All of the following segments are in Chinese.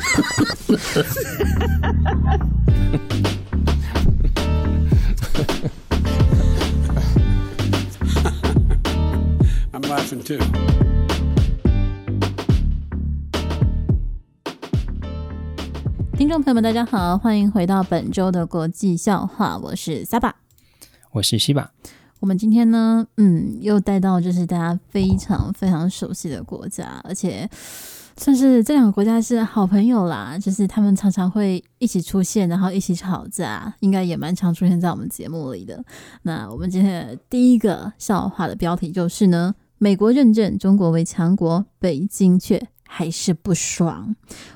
I'm laughing too. 听众朋友们，大家好，欢迎回到本周的国际笑话，我是 Saba，我是西巴。我们今天呢，嗯，又带到就是大家非常非常熟悉的国家，而且算是这两个国家是好朋友啦，就是他们常常会一起出现，然后一起吵架，应该也蛮常出现在我们节目里的。那我们今天的第一个笑话的标题就是呢，美国认证中国为强国，北京却还是不爽。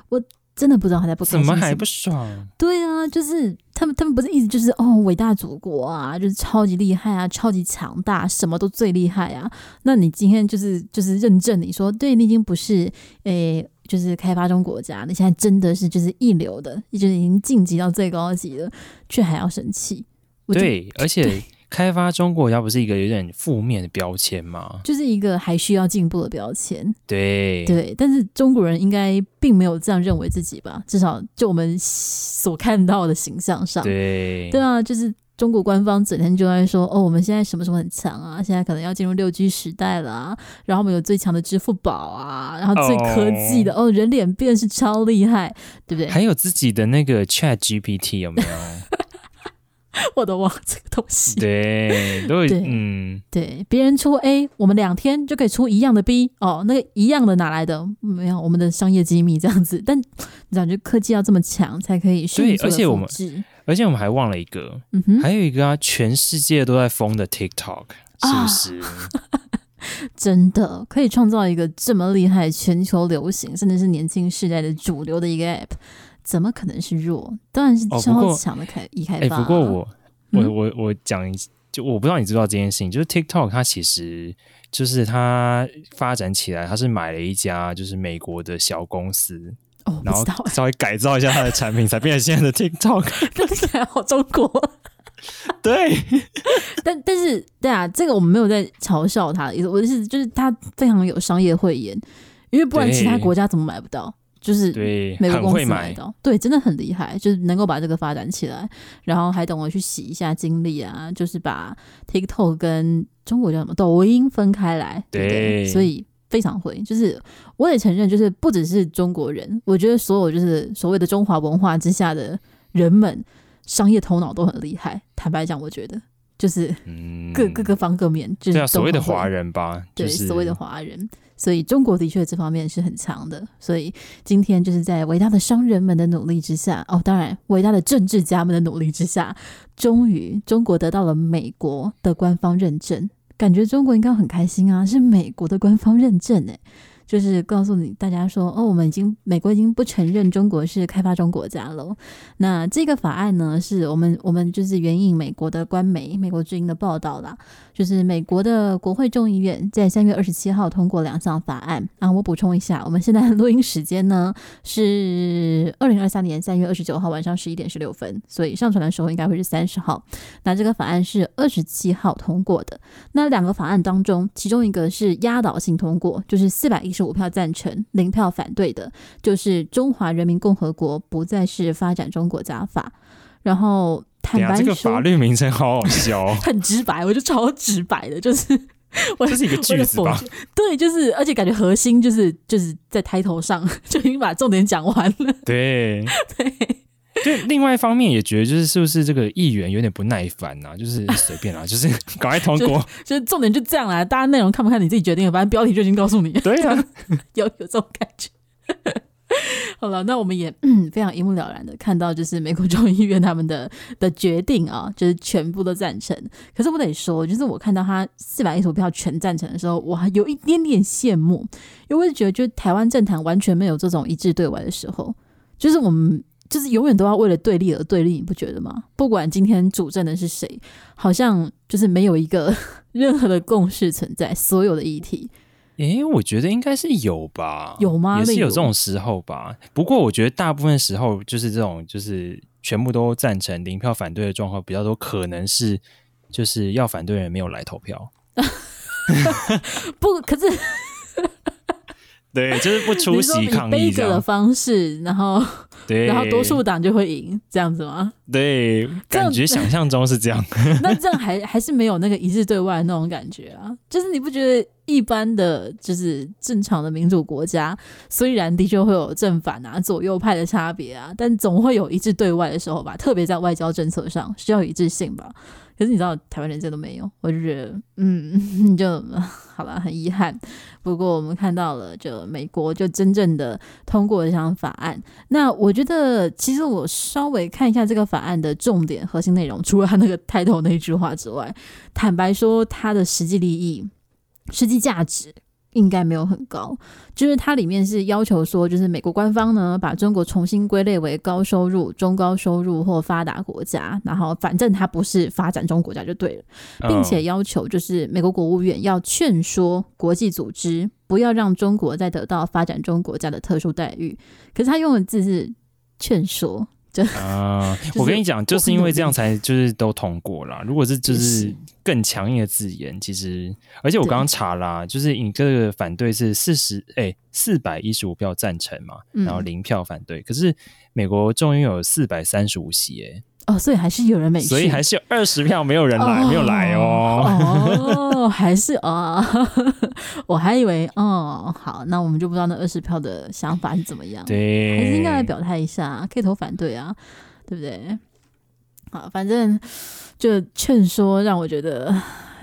我。真的不知道他在不怎么还不爽？对啊，就是他们，他们不是一直就是哦，伟大祖国啊，就是超级厉害啊，超级强大，什么都最厉害啊。那你今天就是就是认证你说，对，你已经不是诶、就是开发中国家，你现在真的是就是一流的，就是已经晋级到最高级了，却还要生气。对，而且。开发中国家不是一个有点负面的标签吗？就是一个还需要进步的标签。对对，但是中国人应该并没有这样认为自己吧？至少就我们所看到的形象上，对对啊，就是中国官方整天就在说哦，我们现在什么什么很强啊，现在可能要进入六 G 时代了啊，然后我们有最强的支付宝啊，然后最科技的哦，哦，人脸辨识超厉害，对不对？还有自己的那个 Chat GPT 有没有？我都忘了这个东西。对，都对，嗯，对，别人出 A，我们两天就可以出一样的 B 哦。那个一样的哪来的？没有，我们的商业机密这样子。但你感觉科技要这么强才可以迅速的复制。而且我们，而且我们还忘了一个，嗯哼，还有一个啊，全世界都在疯的 TikTok，是不是？啊、真的可以创造一个这么厉害、全球流行，甚至是年轻世代的主流的一个 App。怎么可能是弱？当然是超强的开一开发、啊。哎、欸，不过我、嗯、我我我讲，就我不知道你知不知道这件事情，就是 TikTok 它其实就是它发展起来，它是买了一家就是美国的小公司，哦、然后稍微改造一下它的产品，才 变成现在的 TikTok。听起来好中国。对，但但是对啊，这个我们没有在嘲笑它的意思，我的意思就是它非常有商业慧眼，因为不然其他国家怎么买不到？就是美国公司买到，对，真的很厉害，就是能够把这个发展起来，然后还等我去洗一下精力啊，就是把 TikTok 跟中国叫什么抖音分开来，对，对，所以非常会。就是我也承认，就是不只是中国人，我觉得所有就是所谓的中华文化之下的人们，商业头脑都很厉害。坦白讲，我觉得就是各各个方各面，就是、啊、所谓的华人吧，对，所谓的华人。所以中国的确这方面是很强的，所以今天就是在伟大的商人们的努力之下，哦，当然伟大的政治家们的努力之下，终于中国得到了美国的官方认证，感觉中国应该很开心啊，是美国的官方认证诶。就是告诉你大家说，哦，我们已经美国已经不承认中国是开发中国家了。那这个法案呢，是我们我们就是援引美国的官媒《美国之音》的报道啦，就是美国的国会众议院在三月二十七号通过两项法案啊。我补充一下，我们现在录音时间呢是二零二三年三月二十九号晚上十一点十六分，所以上传的时候应该会是三十号。那这个法案是二十七号通过的。那两个法案当中，其中一个是压倒性通过，就是四百一。是五票赞成，零票反对的，就是《中华人民共和国不再是发展中国家法》。然后坦白说，这个法律名称好好笑，很直白，我就超直白的，就是我 这是一个句子吧？对，就是，而且感觉核心就是就是在抬头上 就已经把重点讲完了。对对。就另外一方面也觉得，就是是不是这个议员有点不耐烦啊？就是随便啊，就是 赶快通过就。就是重点就这样啦，大家内容看不看你自己决定，反正标题就已经告诉你。对啊，有有这种感觉。好了，那我们也嗯 非常一目了然的看到，就是美国众议院他们的的决定啊，就是全部都赞成。可是我得说，就是我看到他四百一十五票全赞成的时候，我还有一点点羡慕，因为我觉得，就台湾政坛完全没有这种一致对外的时候，就是我们。就是永远都要为了对立而对立，你不觉得吗？不管今天主政的是谁，好像就是没有一个 任何的共识存在。所有的议题，诶，我觉得应该是有吧？有吗？也是有这种时候吧。不过我觉得大部分时候就是这种，就是全部都赞成、零票反对的状况比较多，可能是就是要反对的人没有来投票。不，可是。对，就是不出席抗议的方式，然后对，然后多数党就会赢，这样子吗？对，感觉想象中是这样。那这样还还是没有那个一致对外的那种感觉啊？就是你不觉得一般的就是正常的民主国家，虽然的确会有正反啊、左右派的差别啊，但总会有一致对外的时候吧？特别在外交政策上需要一致性吧？可是你知道台湾人这都没有，我就觉得，嗯，就 好吧，很遗憾。不过我们看到了，就美国就真正的通过这项法案。那我觉得，其实我稍微看一下这个法案的重点、核心内容，除了他那个 title 那句话之外，坦白说，它的实际利益、实际价值。应该没有很高，就是它里面是要求说，就是美国官方呢把中国重新归类为高收入、中高收入或发达国家，然后反正它不是发展中国家就对了，并且要求就是美国国务院要劝说国际组织不要让中国再得到发展中国家的特殊待遇，可是他用的字是劝说。啊！我跟你讲，就是因为这样才就是都通过了。如果是就是更强硬的字眼，其实而且我刚刚查啦，就是你这个反对是四十哎四百一十五票赞成嘛，然后零票反对。可是美国众议院有四百三十五席哎。哦，所以还是有人没去，所以还是有二十票没有人来，哦、没有来哦。哦，还是啊、哦，我还以为哦，好，那我们就不知道那二十票的想法是怎么样。对，还是应该来表态一下，可以投反对啊，对不对？好，反正就劝说，让我觉得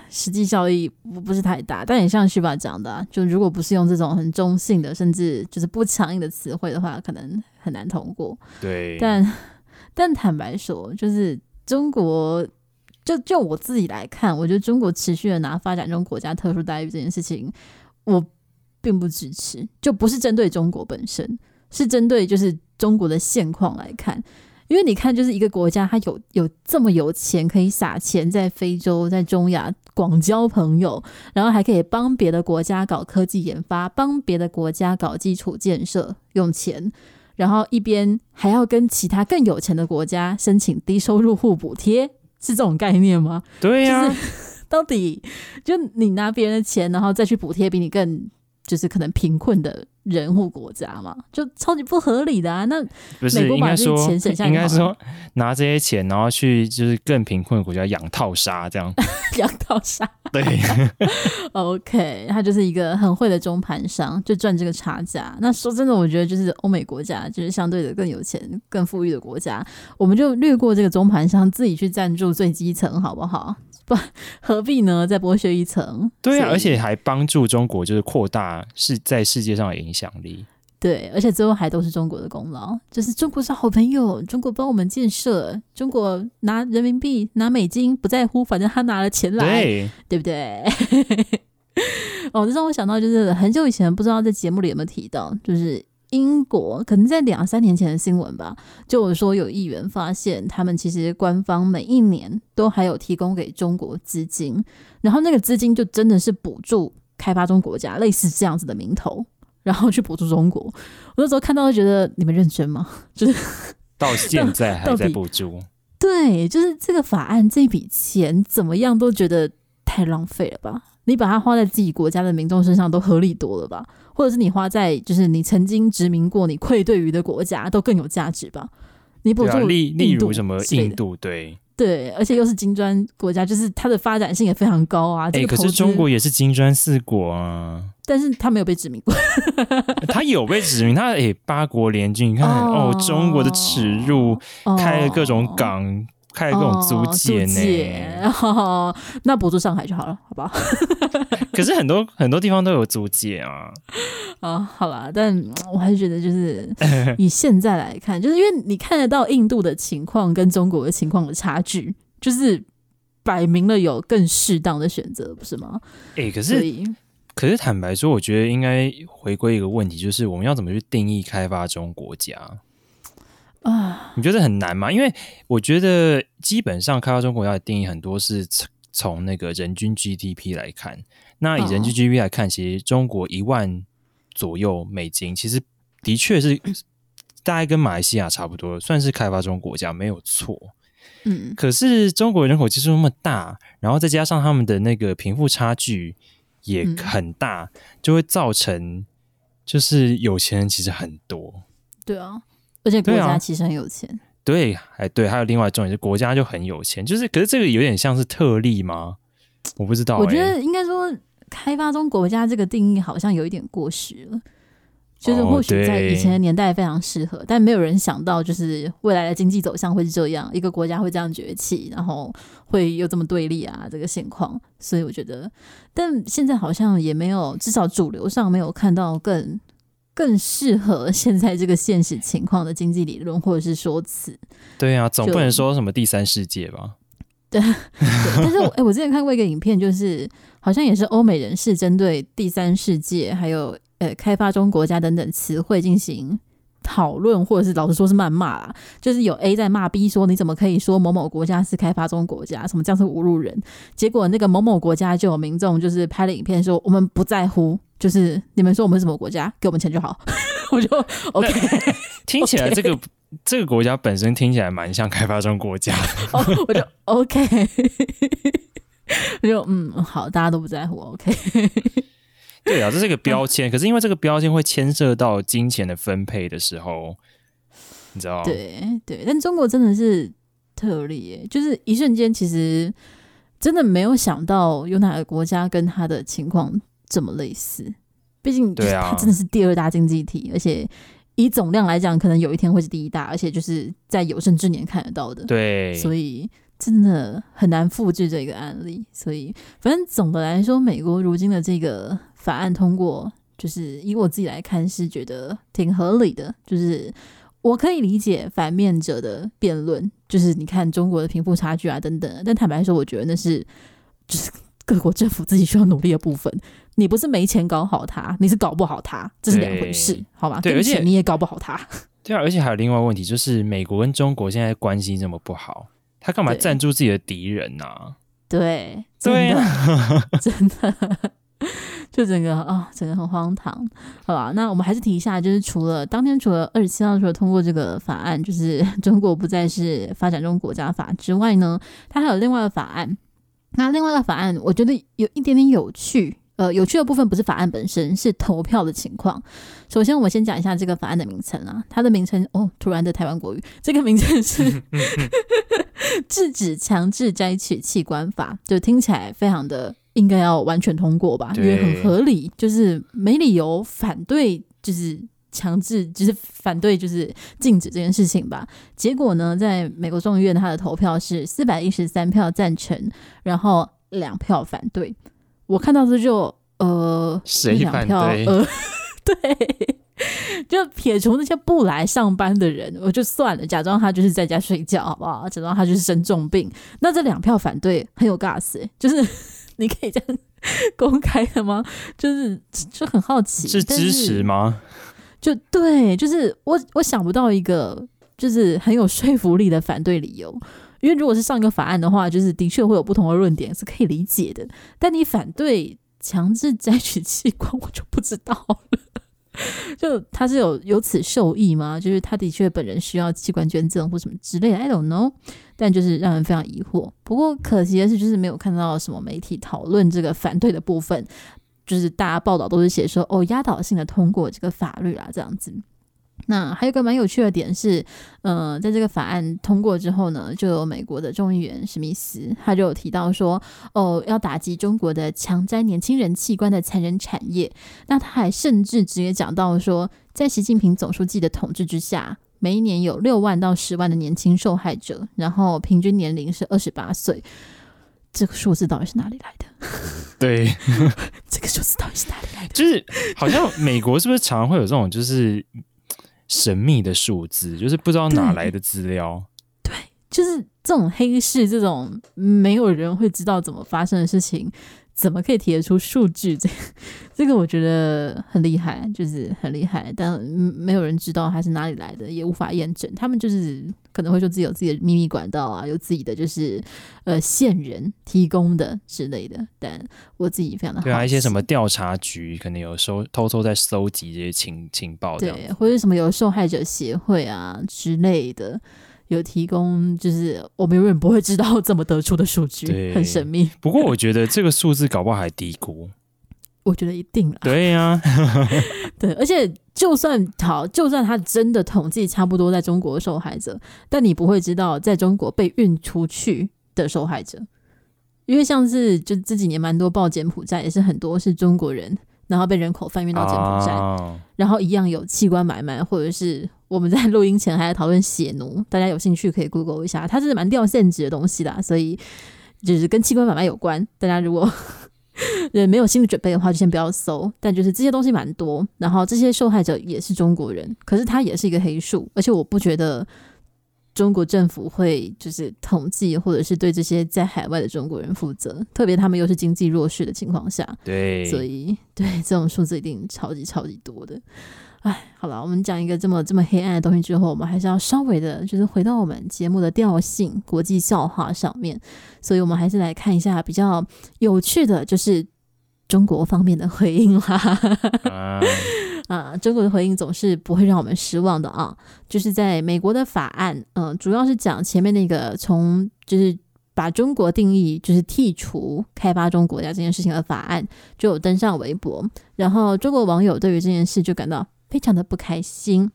实际效益不不是太大。但也像徐爸讲的、啊，就如果不是用这种很中性的，甚至就是不强硬的词汇的话，可能很难通过。对，但。但坦白说，就是中国，就就我自己来看，我觉得中国持续的拿发展中国家特殊待遇这件事情，我并不支持。就不是针对中国本身，是针对就是中国的现况来看。因为你看，就是一个国家，它有有这么有钱，可以撒钱在非洲、在中亚广交朋友，然后还可以帮别的国家搞科技研发，帮别的国家搞基础建设，用钱。然后一边还要跟其他更有钱的国家申请低收入户补贴，是这种概念吗？对呀、啊，就是 到底就你拿别人的钱，然后再去补贴比你更就是可能贫困的人或国家嘛，就超级不合理的啊！那不是应该说应该说拿这些钱，然后去就是更贫困的国家养套杀这样 养套杀对，OK，他就是一个很会的中盘商，就赚这个差价。那说真的，我觉得就是欧美国家就是相对的更有钱、更富裕的国家，我们就略过这个中盘商，自己去赞助最基层，好不好？不 何必呢？再剥削一层？对啊，而且还帮助中国就是扩大是在世界上的影响。影响力对，而且最后还都是中国的功劳，就是中国是好朋友，中国帮我们建设，中国拿人民币、拿美金不在乎，反正他拿了钱来，对，对不对？哦，这让我想到，就是很久以前不知道在节目里有没有提到，就是英国可能在两三年前的新闻吧，就有说有议员发现，他们其实官方每一年都还有提供给中国资金，然后那个资金就真的是补助开发中国家，类似这样子的名头。然后去补助中国，我那时候看到就觉得你们认真吗？就是到现在还在补助，对，就是这个法案这笔钱怎么样都觉得太浪费了吧？你把它花在自己国家的民众身上都合理多了吧？或者是你花在就是你曾经殖民过、你愧对于的国家都更有价值吧？你补助例例如什么印度对。对，而且又是金砖国家，就是它的发展性也非常高啊。哎、欸，可是中国也是金砖四国啊，但是他没有被殖民过。他有被殖民，他哎、欸、八国联军，你看哦，哦，中国的耻辱，哦、开了各种港。开了各种租界呢，哦，那不住上海就好了，好不好？可是很多很多地方都有租界啊。啊、哦，好啦，但我还是觉得，就是以现在来看，就是因为你看得到印度的情况跟中国的情况的差距，就是摆明了有更适当的选择，不是吗？哎、欸，可是可是坦白说，我觉得应该回归一个问题，就是我们要怎么去定义开发中国家？啊，你觉得很难吗？因为我觉得基本上开发中国家的定义很多是从那个人均 GDP 来看。那以人均 GDP 来看，其实中国一万左右美金，其实的确是大概跟马来西亚差不多，算是开发中国家没有错。嗯，可是中国人口基数那么大，然后再加上他们的那个贫富差距也很大，就会造成。就是有钱人其实很多。对啊，而且国家其实很有钱。对，哎，对，还有另外重点是国家就很有钱，就是可是这个有点像是特例吗？我不知道、欸。我觉得应该说，开发中国家这个定义好像有一点过时了。就是或许在以前的年代非常适合，哦、但没有人想到，就是未来的经济走向会是这样，一个国家会这样崛起，然后会有这么对立啊这个现况。所以我觉得，但现在好像也没有，至少主流上没有看到更更适合现在这个现实情况的经济理论或者是说辞。对啊，总不能说什么第三世界吧？对，对，但是我 哎、欸，我之前看过一个影片，就是好像也是欧美人士针对第三世界还有。呃，开发中国家等等词汇进行讨论，或者是老实说是谩骂啦。就是有 A 在骂 B 说：“你怎么可以说某某国家是开发中国家？什么这样是侮辱人？”结果那个某某国家就有民众就是拍了影片说：“我们不在乎，就是你们说我们是什么国家，给我们钱就好。”我就 OK。听起来这个 这个国家本身听起来蛮像开发中国家的。哦，我就 OK。我就嗯好，大家都不在乎 OK。对啊，这是一个标签。嗯、可是因为这个标签会牵涉到金钱的分配的时候，你知道？对对，但中国真的是特例耶，就是一瞬间，其实真的没有想到有哪个国家跟他的情况这么类似。毕竟，它真的是第二大经济体，而且以总量来讲，可能有一天会是第一大，而且就是在有生之年看得到的。对，所以。真的很难复制这个案例，所以反正总的来说，美国如今的这个法案通过，就是以我自己来看是觉得挺合理的。就是我可以理解反面者的辩论，就是你看中国的贫富差距啊等等。但坦白说，我觉得那是就是各国政府自己需要努力的部分。你不是没钱搞好他，你是搞不好他，这是两回事，好吧？对，而且你也搞不好他。对啊，而且还有另外一个问题，就是美国跟中国现在关系这么不好。他干嘛赞助自己的敌人呢、啊？对，对啊，真的，就整个啊、哦，整个很荒唐，好吧？那我们还是提一下，就是除了当天除了二十七号的时候通过这个法案，就是中国不再是发展中国家法之外呢，它还有另外一个法案。那另外一个法案，我觉得有一点点有趣。呃，有趣的部分不是法案本身，是投票的情况。首先，我们先讲一下这个法案的名称啊，它的名称哦，突然的台湾国语，这个名称是 《制止强制摘取器官法》，就听起来非常的应该要完全通过吧，对因为很合理，就是没理由反对，就是强制，就是反对，就是禁止这件事情吧。结果呢，在美国众议院，它的投票是四百一十三票赞成，然后两票反对。我看到这就呃，谁反对？呃，对，就撇除那些不来上班的人，我就算了，假装他就是在家睡觉，好不好？假装他就是生重病。那这两票反对很有 gas，欸，就是你可以这样公开的吗？就是就很好奇，是支持吗？就对，就是我我想不到一个就是很有说服力的反对理由。因为如果是上一个法案的话，就是的确会有不同的论点是可以理解的。但你反对强制摘取器官，我就不知道了。就他是有由此受益吗？就是他的确本人需要器官捐赠或什么之类的，I don't know。但就是让人非常疑惑。不过可惜的是，就是没有看到什么媒体讨论这个反对的部分。就是大家报道都是写说，哦，压倒性的通过这个法律啊，这样子。那还有个蛮有趣的点是，呃，在这个法案通过之后呢，就有美国的众议员史密斯，他就有提到说，哦，要打击中国的强摘年轻人器官的残忍产业。那他还甚至直接讲到说，在习近平总书记的统治之下，每一年有六万到十万的年轻受害者，然后平均年龄是二十八岁。这个数字到底是哪里来的？对，这个数字到底是哪里来的？就是好像美国是不是常常会有这种就是。神秘的数字，就是不知道哪来的资料。对，对，就是这种黑市，这种没有人会知道怎么发生的事情。怎么可以提得出数据？这 这个我觉得很厉害，就是很厉害，但没有人知道它是哪里来的，也无法验证。他们就是可能会说自己有自己的秘密管道啊，有自己的就是呃线人提供的之类的。但我自己非常的好对啊，一些什么调查局可能有收偷偷在搜集这些情情报，对，或者什么有受害者协会啊之类的。有提供，就是我们永远不会知道怎么得出的数据，很神秘。不过我觉得这个数字搞不好还低估，我觉得一定了。对呀、啊，对，而且就算好，就算他真的统计差不多在中国的受害者，但你不会知道在中国被运出去的受害者，因为像是就这几年蛮多报柬埔寨，也是很多是中国人，然后被人口贩运到柬埔寨，哦、然后一样有器官买卖，或者是我们在录音前还在讨论血奴，大家有兴趣可以 Google 一下，它是蛮掉现值的东西啦，所以就是跟器官买卖有关，大家如果。对，没有心理准备的话，就先不要搜。但就是这些东西蛮多，然后这些受害者也是中国人，可是他也是一个黑数，而且我不觉得中国政府会就是统计或者是对这些在海外的中国人负责，特别他们又是经济弱势的情况下，对，所以对这种数字一定超级超级多的。哎，好了，我们讲一个这么这么黑暗的东西之后，我们还是要稍微的，就是回到我们节目的调性，国际笑话上面。所以，我们还是来看一下比较有趣的，就是中国方面的回应啦。啊，中国的回应总是不会让我们失望的啊。就是在美国的法案，嗯、主要是讲前面那个从就是把中国定义就是剔除开发中国家这件事情的法案，就有登上微博，然后中国网友对于这件事就感到。非常的不开心，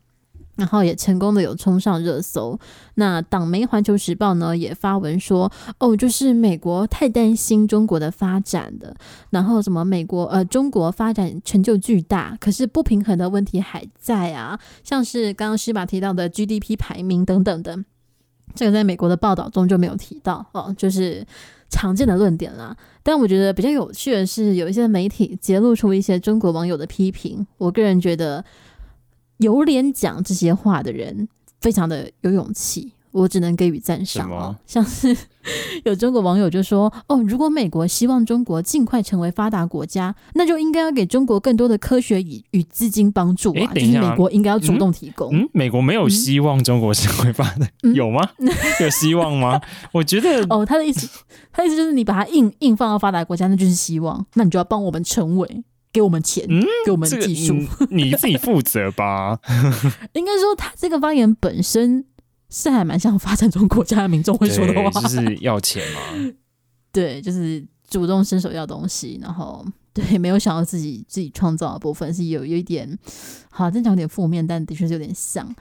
然后也成功的有冲上热搜。那党媒《环球时报》呢也发文说，哦，就是美国太担心中国的发展的，然后什么美国呃中国发展成就巨大，可是不平衡的问题还在啊，像是刚刚施爸提到的 GDP 排名等等的，这个在美国的报道中就没有提到哦，就是常见的论点啦。但我觉得比较有趣的是，有一些媒体揭露出一些中国网友的批评，我个人觉得。有脸讲这些话的人，非常的有勇气，我只能给予赞赏哦。像是 有中国网友就说：“哦，如果美国希望中国尽快成为发达国家，那就应该要给中国更多的科学与与资金帮助啊！就是美国应该要主动提供。”嗯，美国没有希望中国成为发达，嗯、有吗？有希望吗？我觉得哦，他的意思，他的意思就是你把它硬硬放到发达国家，那就是希望，那你就要帮我们成为。给我们钱，嗯、给我们技术，这个、你自己负责吧。应该说，他这个发言本身是还蛮像发展中国家的民众会说的话，就是要钱嘛。对，就是主动伸手要东西，然后对，没有想到自己自己创造的部分是有有一点，好，这讲有点负面，但的确是有点像。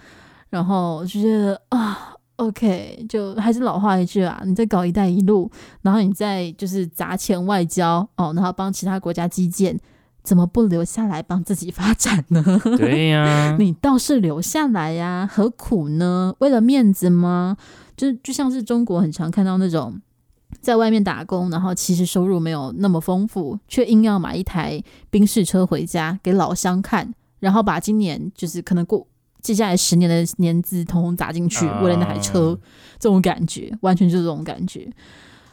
然后就觉得啊，OK，就还是老话一句啊，你在搞“一带一路”，然后你在就是砸钱外交哦，然后帮其他国家基建。怎么不留下来帮自己发展呢？对呀、啊，你倒是留下来呀，何苦呢？为了面子吗？就就像是中国很常看到那种在外面打工，然后其实收入没有那么丰富，却硬要买一台宾士车回家给老乡看，然后把今年就是可能过接下来十年的年资统统砸进去，为了那台车，啊、这种感觉完全就是这种感觉。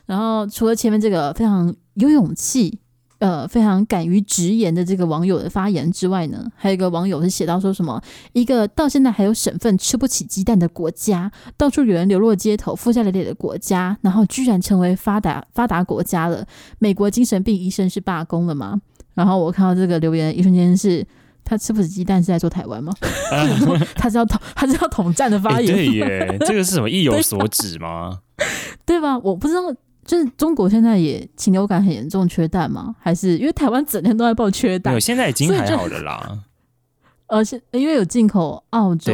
然后除了前面这个非常有勇气。呃，非常敢于直言的这个网友的发言之外呢，还有一个网友是写到说什么，一个到现在还有省份吃不起鸡蛋的国家，到处有人流落街头、负债累累的国家，然后居然成为发达发达国家了。美国精神病医生是罢工了吗？然后我看到这个留言，一瞬间是他吃不起鸡蛋是在说台湾吗？他是要统他是要统战的发言？欸、对耶，这个是什么意有所指吗？对吧？我不知道。就是中国现在也禽流感很严重，缺蛋吗？还是因为台湾整天都在报缺蛋？没有，现在已经还好了啦。而且因为有进口澳洲，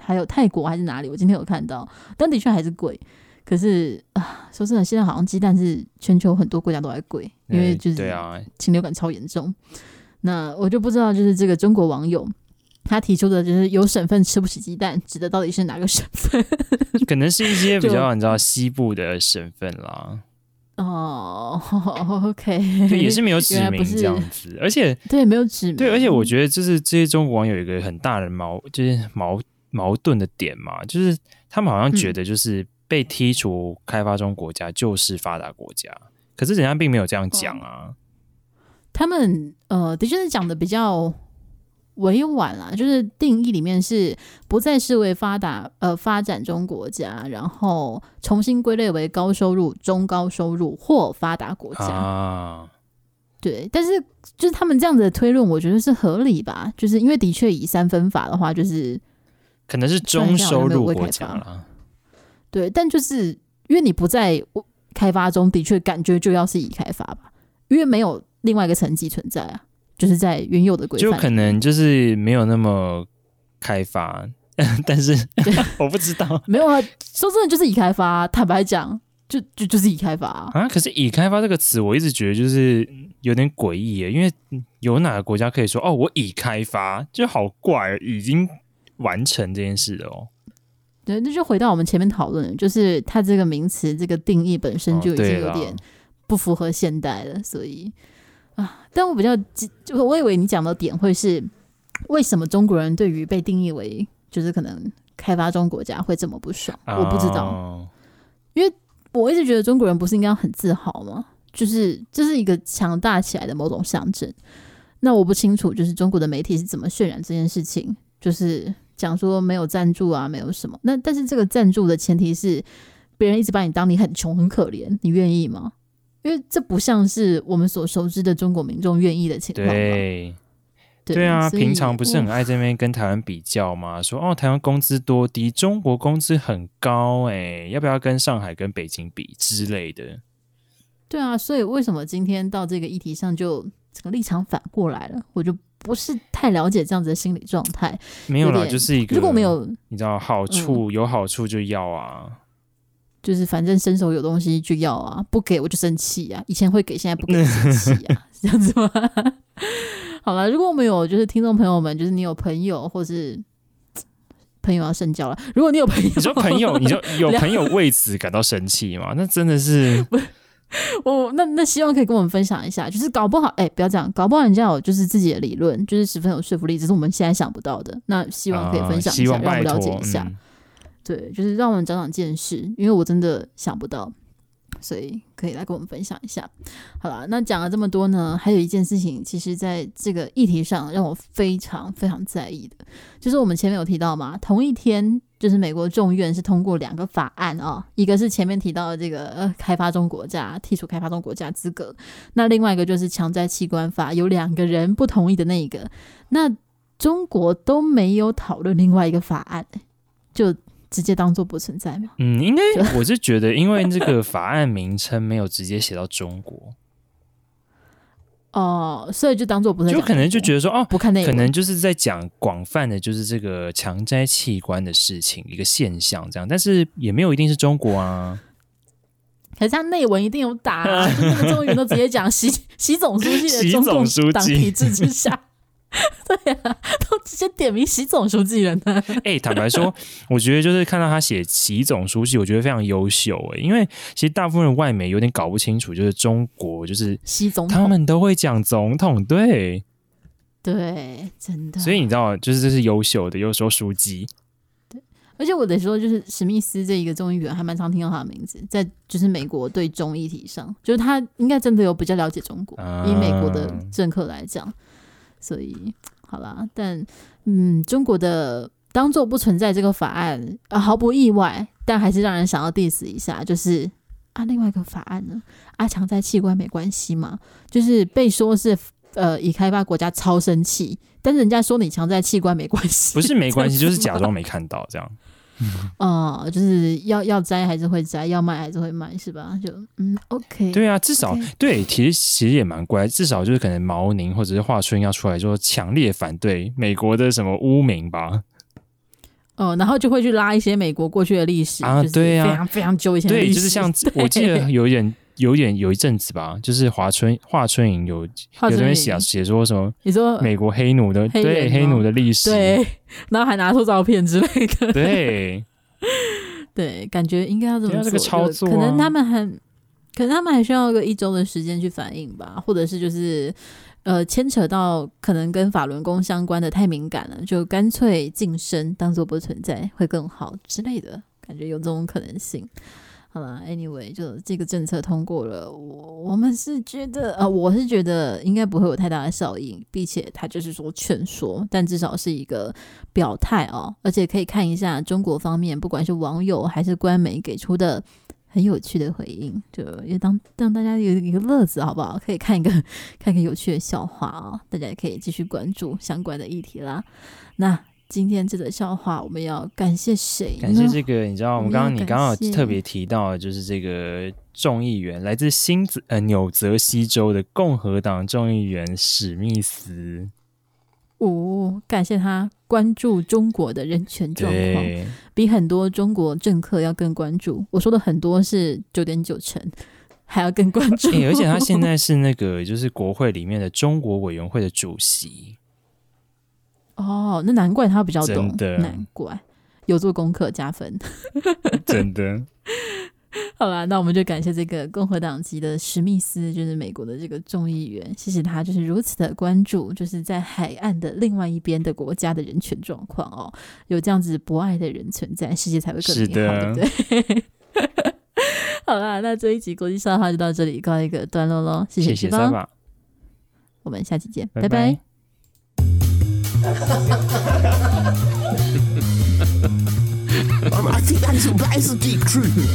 还有泰国还是哪里？我今天有看到，但的确还是贵。可是啊，说真的，现在好像鸡蛋是全球很多国家都在贵，因为就是对啊，禽流感超严重。那我就不知道，就是这个中国网友。他提出的就是有省份吃不起鸡蛋，指的到底是哪个省份？可能是一些比较你知道西部的省份啦。哦，OK，也是没有指明这样子，而且对没有指明。对，而且我觉得就是这些中国网友有一个很大的矛，就是矛矛盾的点嘛，就是他们好像觉得就是被剔除开发中国家就是发达国家，嗯、可是人家并没有这样讲啊。哦、他们呃，的确是讲的比较。委婉啦，就是定义里面是不再视为发达呃发展中国家，然后重新归类为高收入、中高收入或发达国家。啊，对，但是就是他们这样子的推论，我觉得是合理吧？就是因为的确以三分法的话，就是可能是中收入国家了。对，但就是因为你不在开发中的确感觉就要是已开发吧？因为没有另外一个层级存在啊，就是在原有的规范，就可能就是没有那么开发，但是 我不知道，没有啊，说真的就是已开发，坦白讲，就就就是已开发啊。啊可是已开发这个词，我一直觉得就是有点诡异耶，因为有哪个国家可以说哦，我已开发，就好怪，已经完成这件事了哦。对，那就回到我们前面讨论的，就是它这个名词这个定义本身就已经有点不符合现代了，哦、所以啊，但我比较就我以为你讲的点会是为什么中国人对于被定义为就是可能开发中国家会这么不爽？哦、我不知道，因为我一直觉得中国人不是应该很自豪吗？就是这是一个强大起来的某种象征。那我不清楚，就是中国的媒体是怎么渲染这件事情，就是。讲说没有赞助啊，没有什么。那但是这个赞助的前提是，别人一直把你当你很穷很可怜，你愿意吗？因为这不像是我们所熟知的中国民众愿意的情况。对，对啊，平常不是很爱这边跟台湾比较吗？说哦，台湾工资多低，中国工资很高，哎，要不要跟上海、跟北京比之类的？对啊，所以为什么今天到这个议题上就这个立场反过来了？我就。不是太了解这样子的心理状态，没有啦，就是一个如果没有你知道好处、嗯、有好处就要啊，就是反正伸手有东西就要啊，不给我就生气啊，以前会给，现在不给生气啊，这样子吗？好了，如果我们有就是听众朋友们，就是你有朋友或是 朋友要深交了，如果你有朋友，你说朋友，你就 有朋友为此感到生气吗？那真的是。我那那希望可以跟我们分享一下，就是搞不好哎、欸，不要这样，搞不好人家有就是自己的理论，就是十分有说服力，只是我们现在想不到的。那希望可以分享一下，让我们了解一下。对，就是让我们长长见识，因为我真的想不到。所以可以来跟我们分享一下。好了，那讲了这么多呢，还有一件事情，其实在这个议题上让我非常非常在意的，就是我们前面有提到嘛，同一天就是美国众院是通过两个法案啊、哦，一个是前面提到的这个呃开发中国家剔除开发中国家资格，那另外一个就是强摘器官法，有两个人不同意的那一个，那中国都没有讨论另外一个法案，就。直接当做不存在吗？嗯，应该我是觉得，因为这个法案名称没有直接写到中国，哦，所以就当做不存在，就可能就觉得说，哦，不看那，可能就是在讲广泛的，就是这个强摘器官的事情一个现象这样，但是也没有一定是中国啊。可是他内文一定有打、啊，就那个众议员都直接讲习 习总书记的中共党体制之下。对呀、啊，都直接点名习总书记了呢。哎、欸，坦白说，我觉得就是看到他写习总书记，我觉得非常优秀哎，因为其实大部分的外媒有点搞不清楚，就是中国就是习总统，他们都会讲总统，对对，真的。所以你知道，就是这是优秀的，有时候书记。对，而且我得说，就是史密斯这一个众议员，还蛮常听到他的名字，在就是美国对中议题上，就是他应该真的有比较了解中国，啊、以美国的政客来讲。所以好啦，但嗯，中国的当做不存在这个法案啊，毫不意外，但还是让人想要 diss 一下，就是啊，另外一个法案呢，啊，强摘器官没关系嘛，就是被说是呃，已开发国家超生气，但是人家说你强摘器官没关系，不是没关系，就是假装没看到这样。哦、嗯，就是要要摘还是会摘，要卖还是会卖，是吧？就嗯，OK。对啊，至少对，其实其实也蛮乖，至少就是可能毛宁或者是华春要出来说强烈反对美国的什么污名吧。哦，然后就会去拉一些美国过去的历史啊，对啊，非常非常久以前的历史，对，就是像我记得 有一点。有点有一阵子吧，就是华春华春莹有有人写写说什么？你说美国黑奴的黑对黑奴的历史，对，然后还拿出照片之类的，对。对，感觉应该要这么做，这个操作啊，可能他们还可能他们还需要一个一周的时间去反应吧，或者是就是呃牵扯到可能跟法轮功相关的太敏感了，就干脆晋升，当做不存在会更好之类的，感觉有这种可能性。好了，Anyway，就这个政策通过了，我我们是觉得，呃，我是觉得应该不会有太大的效应，并且他就是说劝说，但至少是一个表态哦，而且可以看一下中国方面，不管是网友还是官媒给出的很有趣的回应，就也当让大家有一个乐子，好不好？可以看一个 看一个有趣的笑话啊、哦，大家也可以继续关注相关的议题啦。那。今天这个笑话我们要感谢谁？感谢这个，你知道，我们刚刚你刚刚有特别提到，就是这个众议员来自新泽呃纽泽西州的共和党众议员史密斯。哦，感谢他关注中国的人权状况，比很多中国政客要更关注。我说的很多是九点九成，还要更关注。欸，而且他现在是那个就是国会里面的中国委员会的主席。哦，那难怪他比较懂，难怪有做功课加分，真的。好啦，那我们就感谢这个共和党籍的史密斯，就是美国的这个众议员，谢谢他就是如此的关注，就是在海岸的另外一边的国家的人权状况哦。有这样子博爱的人存在，世界才会更美好，对不对？好啦，那这一集国际笑话就到这里告一个段落喽，谢谢师方，我们下期见，拜拜。拜拜 Was die ganze Weiße die Grünen.